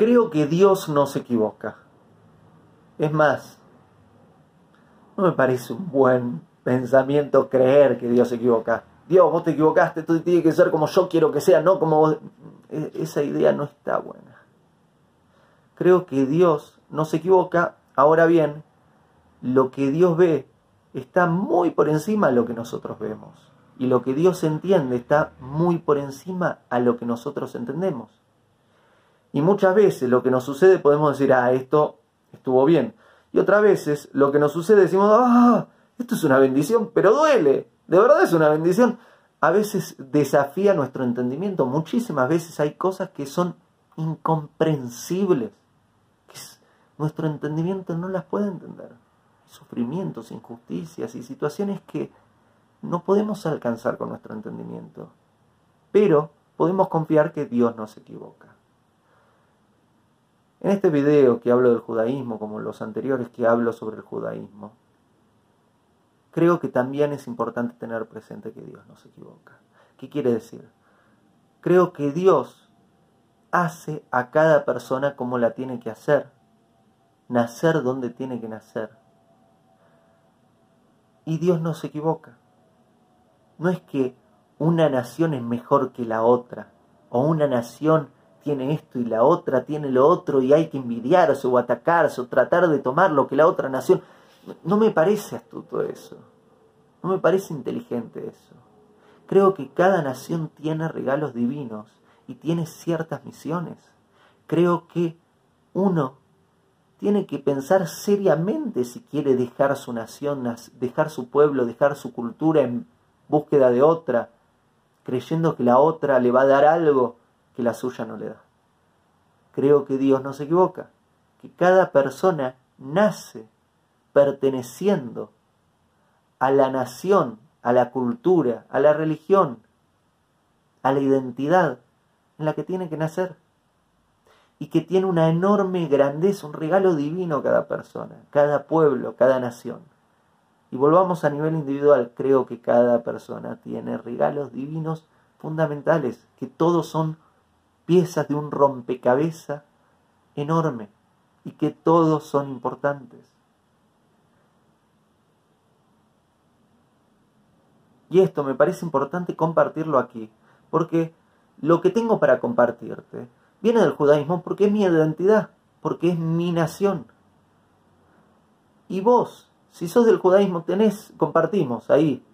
Creo que Dios no se equivoca. Es más, no me parece un buen pensamiento creer que Dios se equivoca. Dios, vos te equivocaste, todo tiene que ser como yo quiero que sea, no como vos. E, esa idea no está buena. Creo que Dios no se equivoca. Ahora bien, lo que Dios ve está muy por encima de lo que nosotros vemos. Y lo que Dios entiende está muy por encima a lo que nosotros entendemos. Y muchas veces lo que nos sucede podemos decir, ah, esto estuvo bien. Y otras veces lo que nos sucede decimos, ah, esto es una bendición, pero duele. De verdad es una bendición. A veces desafía nuestro entendimiento. Muchísimas veces hay cosas que son incomprensibles. Que nuestro entendimiento no las puede entender. Sufrimientos, injusticias y situaciones que no podemos alcanzar con nuestro entendimiento. Pero podemos confiar que Dios no se equivoca. En este video que hablo del judaísmo, como los anteriores que hablo sobre el judaísmo, creo que también es importante tener presente que Dios no se equivoca. ¿Qué quiere decir? Creo que Dios hace a cada persona como la tiene que hacer, nacer donde tiene que nacer. Y Dios no se equivoca. No es que una nación es mejor que la otra, o una nación tiene esto y la otra tiene lo otro y hay que envidiarse o atacarse o tratar de tomar lo que la otra nación... No me parece astuto eso. No me parece inteligente eso. Creo que cada nación tiene regalos divinos y tiene ciertas misiones. Creo que uno tiene que pensar seriamente si quiere dejar su nación, dejar su pueblo, dejar su cultura en búsqueda de otra, creyendo que la otra le va a dar algo que la suya no le da. Creo que Dios no se equivoca, que cada persona nace perteneciendo a la nación, a la cultura, a la religión, a la identidad en la que tiene que nacer. Y que tiene una enorme grandeza, un regalo divino cada persona, cada pueblo, cada nación. Y volvamos a nivel individual, creo que cada persona tiene regalos divinos fundamentales, que todos son piezas de un rompecabezas enorme y que todos son importantes. Y esto me parece importante compartirlo aquí, porque lo que tengo para compartirte viene del judaísmo porque es mi identidad, porque es mi nación. Y vos, si sos del judaísmo, tenés, compartimos ahí,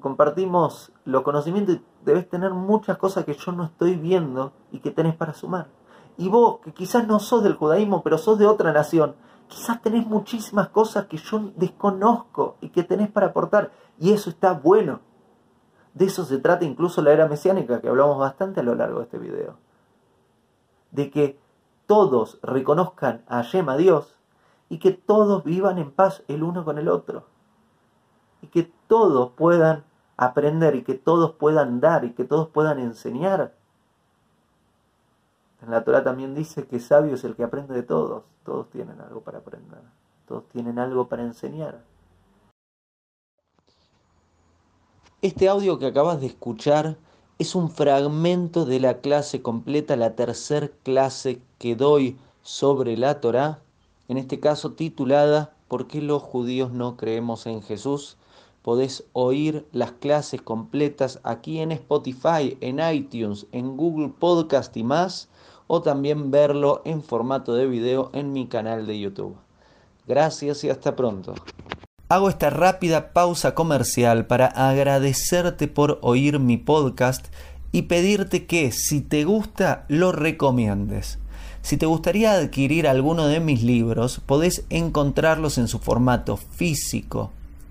compartimos los conocimientos debes tener muchas cosas que yo no estoy viendo y que tenés para sumar. Y vos, que quizás no sos del judaísmo, pero sos de otra nación, quizás tenés muchísimas cosas que yo desconozco y que tenés para aportar. Y eso está bueno. De eso se trata incluso la era mesiánica, que hablamos bastante a lo largo de este video. De que todos reconozcan a Yema Dios y que todos vivan en paz el uno con el otro. Todos puedan aprender y que todos puedan dar y que todos puedan enseñar. En la Torah también dice que sabio es el que aprende de todos. Todos tienen algo para aprender. Todos tienen algo para enseñar. Este audio que acabas de escuchar es un fragmento de la clase completa, la tercera clase que doy sobre la Torah, en este caso titulada ¿Por qué los judíos no creemos en Jesús? Podés oír las clases completas aquí en Spotify, en iTunes, en Google Podcast y más, o también verlo en formato de video en mi canal de YouTube. Gracias y hasta pronto. Hago esta rápida pausa comercial para agradecerte por oír mi podcast y pedirte que si te gusta lo recomiendes. Si te gustaría adquirir alguno de mis libros, podés encontrarlos en su formato físico,